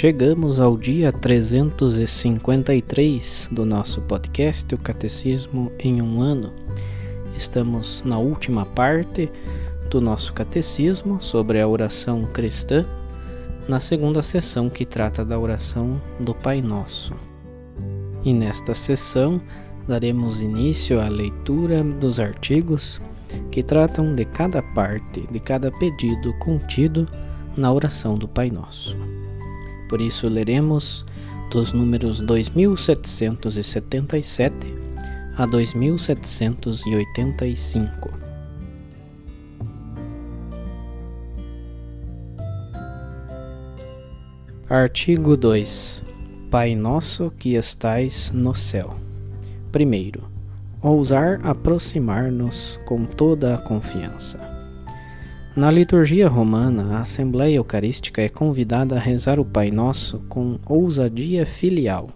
Chegamos ao dia 353 do nosso podcast O Catecismo em um Ano. Estamos na última parte do nosso catecismo sobre a oração cristã, na segunda sessão que trata da oração do Pai Nosso. E nesta sessão daremos início à leitura dos artigos que tratam de cada parte, de cada pedido contido na oração do Pai Nosso. Por isso leremos dos números 2777 a 2785. Artigo 2 Pai nosso que estais no céu. Primeiro, ousar aproximar-nos com toda a confiança. Na liturgia romana, a Assembleia Eucarística é convidada a rezar o Pai Nosso com ousadia filial.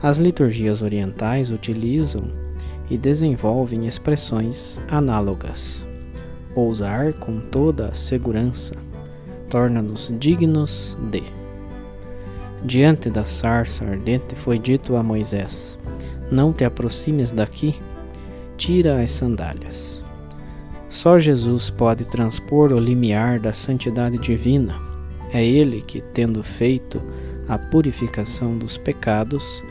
As liturgias orientais utilizam e desenvolvem expressões análogas. Ousar com toda a segurança torna-nos dignos de. Diante da sarça ardente foi dito a Moisés: Não te aproximes daqui, tira as sandálias. Só Jesus pode transpor o limiar da santidade divina. É Ele que, tendo feito a purificação dos pecados,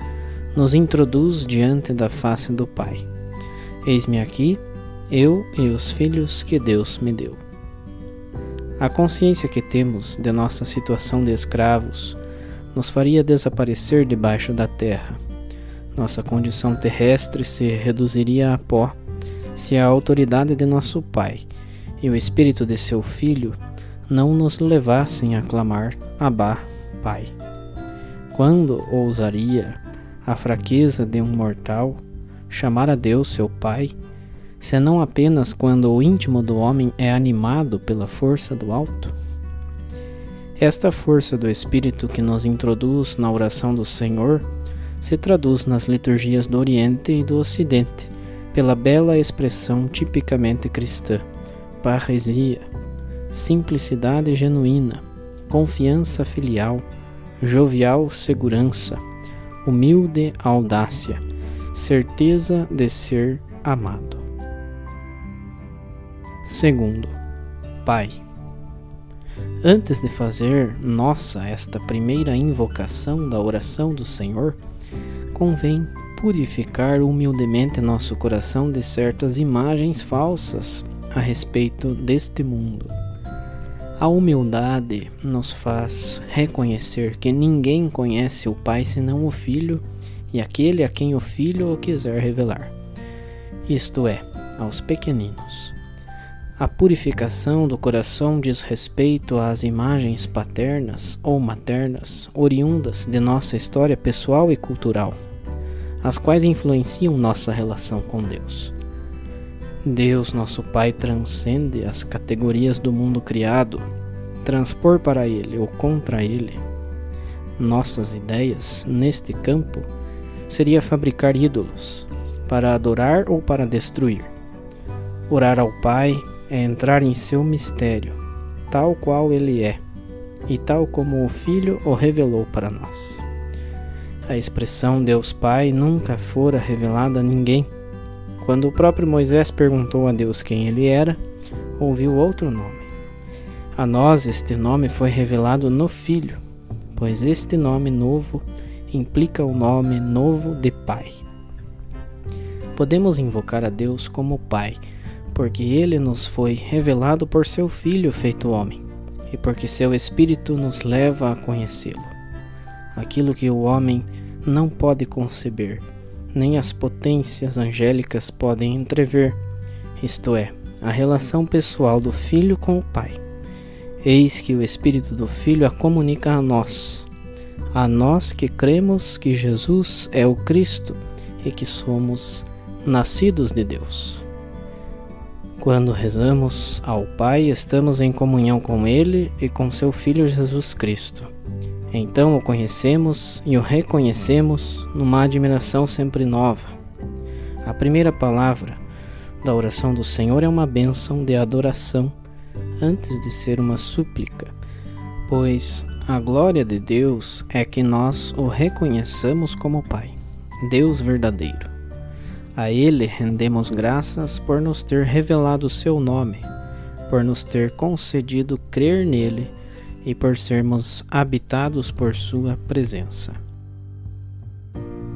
nos introduz diante da face do Pai. Eis-me aqui, eu e os filhos que Deus me deu. A consciência que temos de nossa situação de escravos nos faria desaparecer debaixo da terra. Nossa condição terrestre se reduziria a pó se a autoridade de nosso Pai e o Espírito de seu Filho não nos levassem a clamar Abá, Pai. Quando ousaria a fraqueza de um mortal chamar a Deus seu Pai, senão apenas quando o íntimo do homem é animado pela força do alto? Esta força do Espírito que nos introduz na oração do Senhor se traduz nas liturgias do Oriente e do Ocidente pela bela expressão tipicamente cristã, parresia, simplicidade genuína, confiança filial, jovial segurança, humilde audácia, certeza de ser amado. Segundo, Pai. Antes de fazer nossa esta primeira invocação da oração do Senhor, convém purificar humildemente nosso coração de certas imagens falsas a respeito deste mundo. A humildade nos faz reconhecer que ninguém conhece o Pai senão o Filho e aquele a quem o Filho o quiser revelar, isto é, aos pequeninos. A purificação do coração diz respeito às imagens paternas ou maternas oriundas de nossa história pessoal e cultural, as quais influenciam nossa relação com Deus. Deus, nosso Pai, transcende as categorias do mundo criado, transpor para Ele ou contra Ele. Nossas ideias, neste campo, seria fabricar ídolos, para adorar ou para destruir. Orar ao Pai é entrar em seu mistério, tal qual ele é, e tal como o Filho o revelou para nós. A expressão Deus Pai nunca fora revelada a ninguém. Quando o próprio Moisés perguntou a Deus quem ele era, ouviu outro nome. A nós este nome foi revelado no Filho, pois este nome novo implica o nome novo de Pai. Podemos invocar a Deus como Pai, porque ele nos foi revelado por seu Filho feito homem, e porque seu Espírito nos leva a conhecê-lo. Aquilo que o homem não pode conceber, nem as potências angélicas podem entrever, isto é, a relação pessoal do Filho com o Pai. Eis que o Espírito do Filho a comunica a nós, a nós que cremos que Jesus é o Cristo e que somos nascidos de Deus. Quando rezamos ao Pai, estamos em comunhão com Ele e com seu Filho Jesus Cristo. Então o conhecemos e o reconhecemos numa admiração sempre nova. A primeira palavra da oração do Senhor é uma bênção de adoração antes de ser uma súplica, pois a glória de Deus é que nós o reconheçamos como Pai, Deus verdadeiro. A Ele rendemos graças por nos ter revelado o seu nome, por nos ter concedido crer nele e por sermos habitados por Sua presença.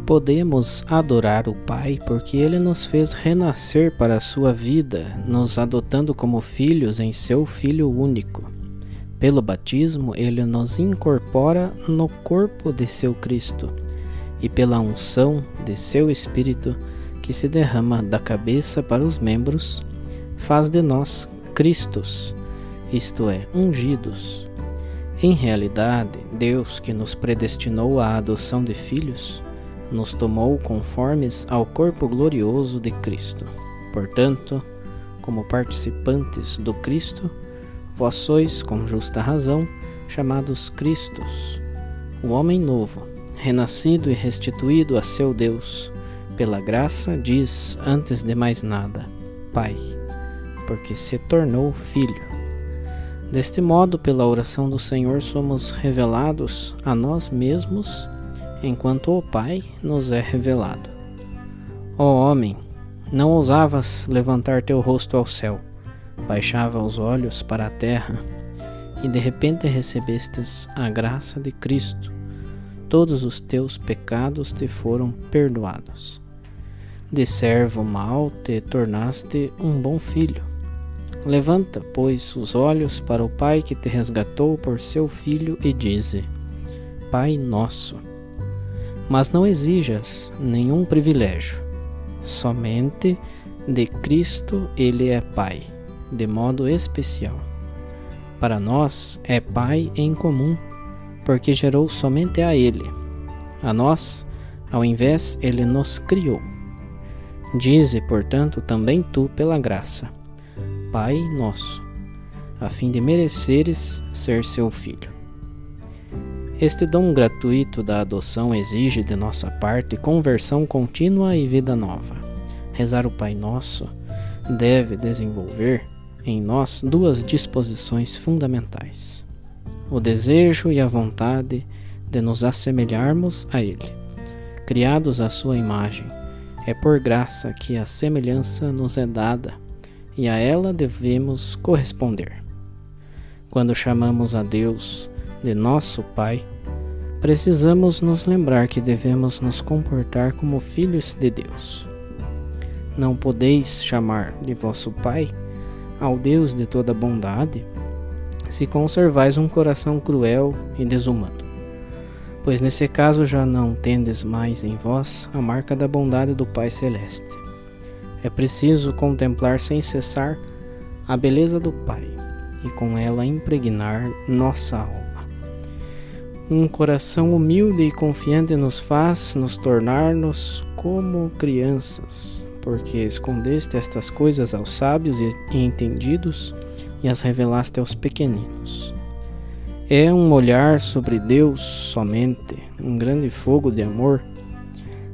Podemos adorar o Pai porque ele nos fez renascer para a sua vida, nos adotando como filhos em seu Filho único. Pelo batismo, ele nos incorpora no corpo de seu Cristo, e pela unção de seu Espírito, que se derrama da cabeça para os membros, faz de nós Cristos, isto é, ungidos. Em realidade, Deus, que nos predestinou à adoção de filhos, nos tomou conformes ao corpo glorioso de Cristo. Portanto, como participantes do Cristo, vós sois, com justa razão, chamados Cristos, o homem novo, renascido e restituído a seu Deus, pela graça, diz antes de mais nada, Pai, porque se tornou filho. Deste modo, pela oração do Senhor, somos revelados a nós mesmos enquanto o Pai nos é revelado. Ó homem, não ousavas levantar teu rosto ao céu, baixava os olhos para a terra, e de repente recebestes a graça de Cristo. Todos os teus pecados te foram perdoados. De servo mau te tornaste um bom filho. Levanta, pois, os olhos para o Pai que te resgatou por seu Filho e dize: Pai nosso mas não exijas nenhum privilégio. Somente de Cristo ele é Pai, de modo especial. Para nós é Pai em comum, porque gerou somente a Ele. A nós, ao invés, Ele nos criou. Dize, portanto, também tu, pela graça, Pai nosso, a fim de mereceres ser seu filho. Este dom gratuito da adoção exige de nossa parte conversão contínua e vida nova. Rezar o Pai Nosso deve desenvolver em nós duas disposições fundamentais: o desejo e a vontade de nos assemelharmos a Ele. Criados à Sua imagem, é por graça que a semelhança nos é dada e a ela devemos corresponder. Quando chamamos a Deus de nosso Pai, precisamos nos lembrar que devemos nos comportar como filhos de Deus. Não podeis chamar de vosso Pai ao Deus de toda bondade se conservais um coração cruel e desumano, pois nesse caso já não tendes mais em vós a marca da bondade do Pai Celeste. É preciso contemplar sem cessar a beleza do Pai e com ela impregnar nossa alma. Um coração humilde e confiante nos faz nos tornar-nos como crianças, porque escondeste estas coisas aos sábios e entendidos e as revelaste aos pequeninos. É um olhar sobre Deus somente, um grande fogo de amor.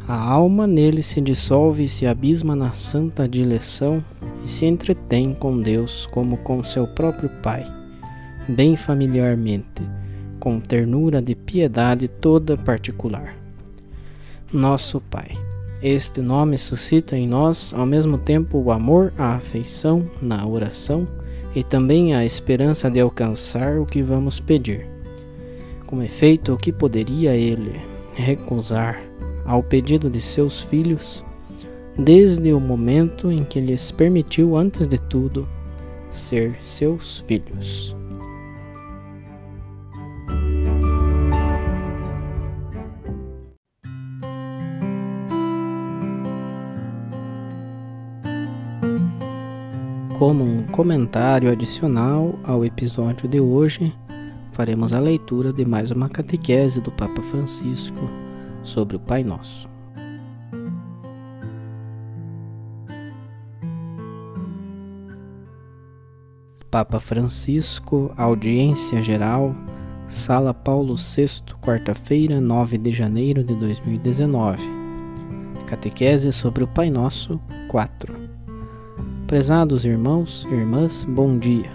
A alma nele se dissolve e se abisma na santa dileção e se entretém com Deus como com seu próprio Pai, bem familiarmente com ternura de piedade toda particular. Nosso Pai. Este nome suscita em nós ao mesmo tempo o amor, a afeição na oração e também a esperança de alcançar o que vamos pedir. Com efeito, o que poderia ele recusar ao pedido de seus filhos, desde o momento em que lhes permitiu, antes de tudo, ser seus filhos? Como um comentário adicional ao episódio de hoje, faremos a leitura de mais uma catequese do Papa Francisco sobre o Pai Nosso. Papa Francisco, audiência geral, Sala Paulo VI, quarta-feira, 9 de janeiro de 2019. Catequese sobre o Pai Nosso 4. Prezados irmãos e irmãs, bom dia.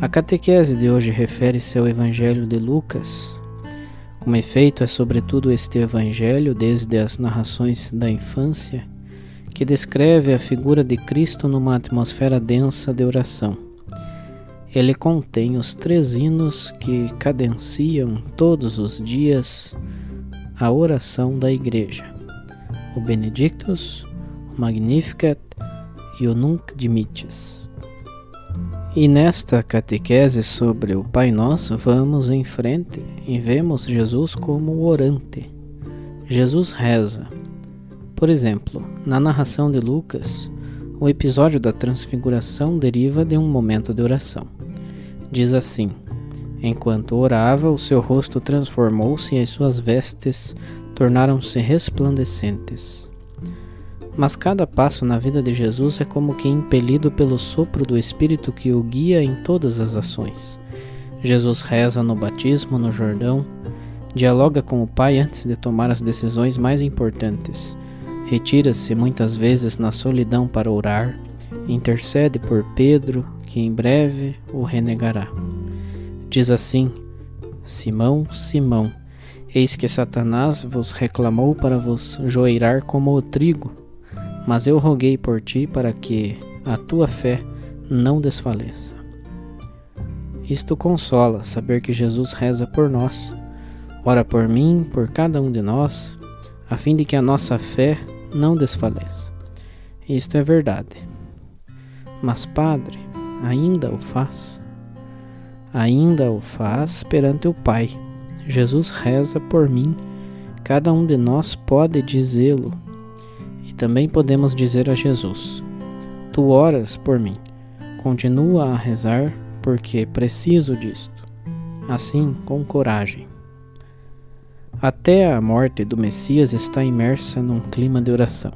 A catequese de hoje refere-se ao Evangelho de Lucas. Como efeito, é sobretudo este Evangelho, desde as narrações da infância, que descreve a figura de Cristo numa atmosfera densa de oração. Ele contém os três hinos que cadenciam todos os dias a oração da Igreja: o Benedictus, o Magnificat e o Nunc Dimittis. E nesta catequese sobre o Pai Nosso, vamos em frente e vemos Jesus como orante. Jesus reza. Por exemplo, na narração de Lucas, o episódio da transfiguração deriva de um momento de oração. Diz assim: Enquanto orava, o seu rosto transformou-se e as suas vestes tornaram-se resplandecentes. Mas cada passo na vida de Jesus é como que impelido pelo sopro do Espírito que o guia em todas as ações. Jesus reza no batismo no Jordão, dialoga com o Pai antes de tomar as decisões mais importantes, retira-se muitas vezes na solidão para orar, intercede por Pedro, que em breve o renegará. Diz assim: Simão, Simão, eis que Satanás vos reclamou para vos joeirar como o trigo mas eu roguei por ti para que a tua fé não desfaleça. Isto consola saber que Jesus reza por nós, ora por mim, por cada um de nós, a fim de que a nossa fé não desfaleça. Isto é verdade. Mas, Padre, ainda o faz? Ainda o faz perante o Pai. Jesus reza por mim. Cada um de nós pode dizê-lo também podemos dizer a Jesus: Tu oras por mim. Continua a rezar, porque preciso disto. Assim, com coragem. Até a morte do Messias está imersa num clima de oração,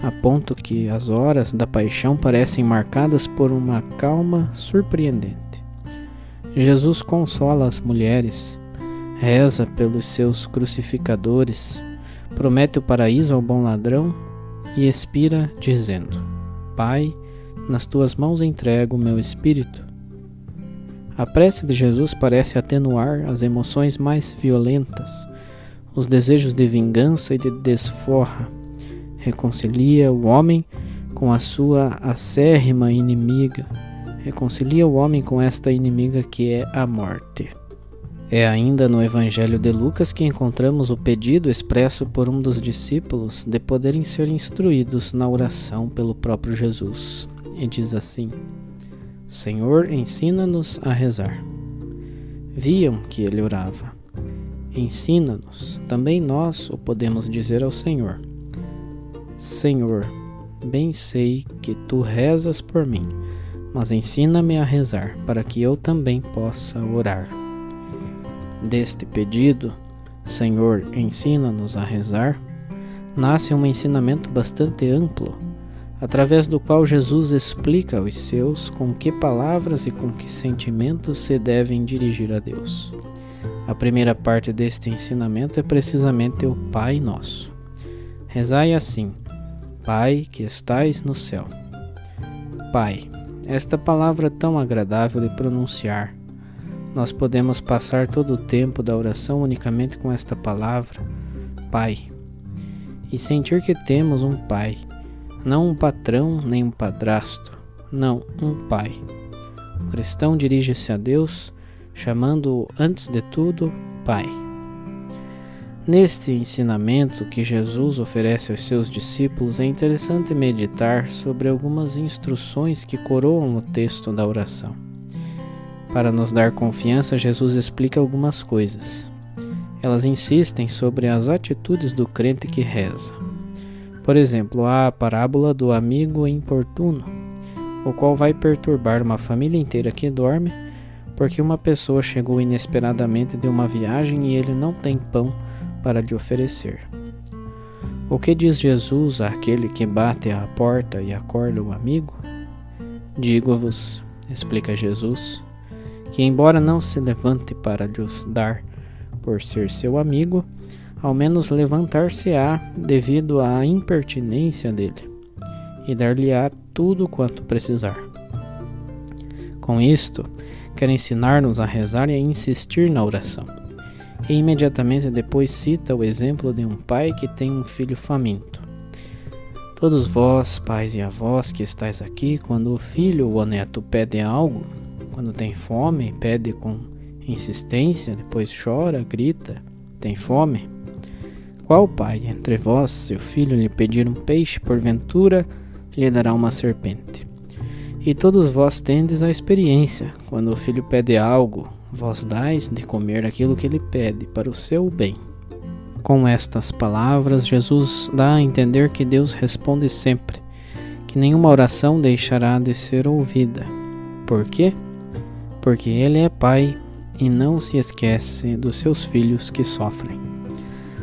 a ponto que as horas da paixão parecem marcadas por uma calma surpreendente. Jesus consola as mulheres, reza pelos seus crucificadores, promete o paraíso ao bom ladrão e expira, dizendo: Pai, nas tuas mãos entrego o meu espírito. A prece de Jesus parece atenuar as emoções mais violentas, os desejos de vingança e de desforra. Reconcilia o homem com a sua acérrima inimiga. Reconcilia o homem com esta inimiga que é a morte. É ainda no Evangelho de Lucas que encontramos o pedido expresso por um dos discípulos de poderem ser instruídos na oração pelo próprio Jesus. E diz assim: Senhor, ensina-nos a rezar. Viam que ele orava. Ensina-nos, também nós o podemos dizer ao Senhor. Senhor, bem sei que tu rezas por mim, mas ensina-me a rezar, para que eu também possa orar deste pedido, Senhor, ensina-nos a rezar, nasce um ensinamento bastante amplo, através do qual Jesus explica aos seus com que palavras e com que sentimentos se devem dirigir a Deus. A primeira parte deste ensinamento é precisamente o Pai Nosso. Rezai assim: Pai que estais no céu. Pai, esta palavra tão agradável de pronunciar, nós podemos passar todo o tempo da oração unicamente com esta palavra, Pai, e sentir que temos um Pai, não um patrão nem um padrasto, não, um Pai, O cristão dirige-se a Deus, chamando-o antes de tudo Pai. Neste ensinamento que Jesus oferece aos seus discípulos, é interessante meditar sobre algumas instruções que coroam o texto da oração. Para nos dar confiança, Jesus explica algumas coisas. Elas insistem sobre as atitudes do crente que reza. Por exemplo, há a parábola do amigo importuno, o qual vai perturbar uma família inteira que dorme, porque uma pessoa chegou inesperadamente de uma viagem e ele não tem pão para lhe oferecer. O que diz Jesus àquele que bate à porta e acorda o amigo? Digo-vos, explica Jesus, que embora não se levante para lhes dar por ser seu amigo, ao menos levantar-se-á devido à impertinência dele, e dar-lhe-á tudo quanto precisar. Com isto, quer ensinar-nos a rezar e a insistir na oração. E imediatamente depois cita o exemplo de um pai que tem um filho faminto. Todos vós, pais e avós que estáis aqui, quando o filho ou o neto pede algo, quando tem fome, pede com insistência, depois chora, grita, tem fome, qual pai entre vós, se o filho lhe pedir um peixe, porventura lhe dará uma serpente? E todos vós tendes a experiência, quando o filho pede algo, vós dais de comer aquilo que ele pede, para o seu bem. Com estas palavras, Jesus dá a entender que Deus responde sempre, que nenhuma oração deixará de ser ouvida. Por quê? Porque Ele é Pai e não se esquece dos seus filhos que sofrem.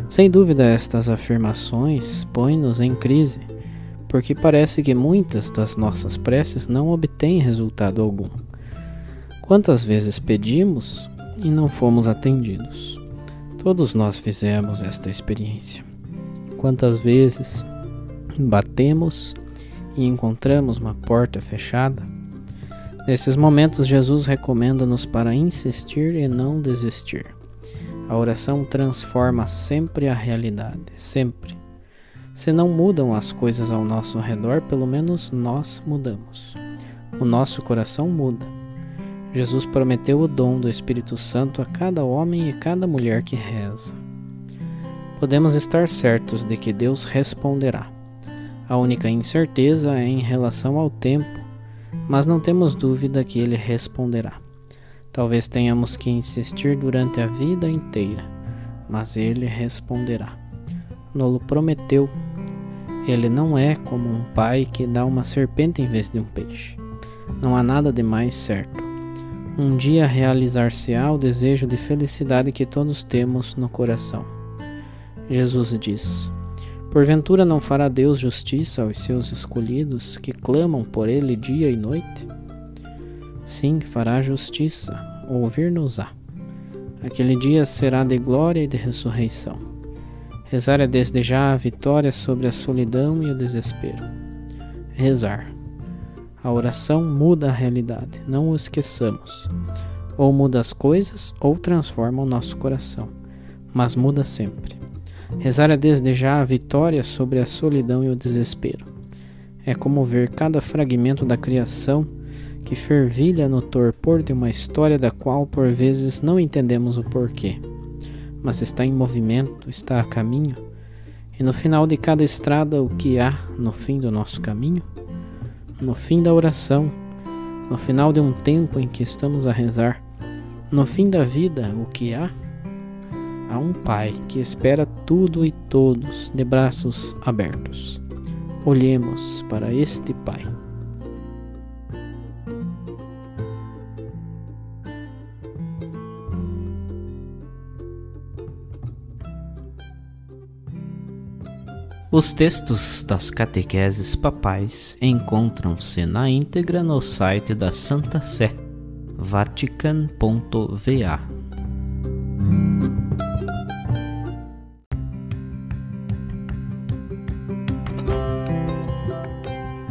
Sem dúvida, estas afirmações põem-nos em crise, porque parece que muitas das nossas preces não obtêm resultado algum. Quantas vezes pedimos e não fomos atendidos? Todos nós fizemos esta experiência. Quantas vezes batemos e encontramos uma porta fechada? Nesses momentos, Jesus recomenda-nos para insistir e não desistir. A oração transforma sempre a realidade, sempre. Se não mudam as coisas ao nosso redor, pelo menos nós mudamos. O nosso coração muda. Jesus prometeu o dom do Espírito Santo a cada homem e cada mulher que reza. Podemos estar certos de que Deus responderá. A única incerteza é em relação ao tempo, mas não temos dúvida que ele responderá. Talvez tenhamos que insistir durante a vida inteira, mas ele responderá. Nolo prometeu. Ele não é como um pai que dá uma serpente em vez de um peixe. Não há nada de mais certo. Um dia realizar-se-á o desejo de felicidade que todos temos no coração. Jesus diz: Porventura não fará Deus justiça aos seus escolhidos que clamam por ele dia e noite? Sim, fará justiça, ouvir-nos-á. Aquele dia será de glória e de ressurreição. Rezar é desde já a vitória sobre a solidão e o desespero. Rezar. A oração muda a realidade, não o esqueçamos. Ou muda as coisas ou transforma o nosso coração, mas muda sempre. Rezar é desde já a vitória sobre a solidão e o desespero. É como ver cada fragmento da criação que fervilha no torpor de uma história da qual por vezes não entendemos o porquê, mas está em movimento, está a caminho, e no final de cada estrada o que há no fim do nosso caminho? No fim da oração, no final de um tempo em que estamos a rezar, no fim da vida o que há? Há um Pai que espera tudo e todos de braços abertos. Olhemos para este Pai. Os textos das catequeses papais encontram-se na íntegra no site da Santa Sé, vatican.va.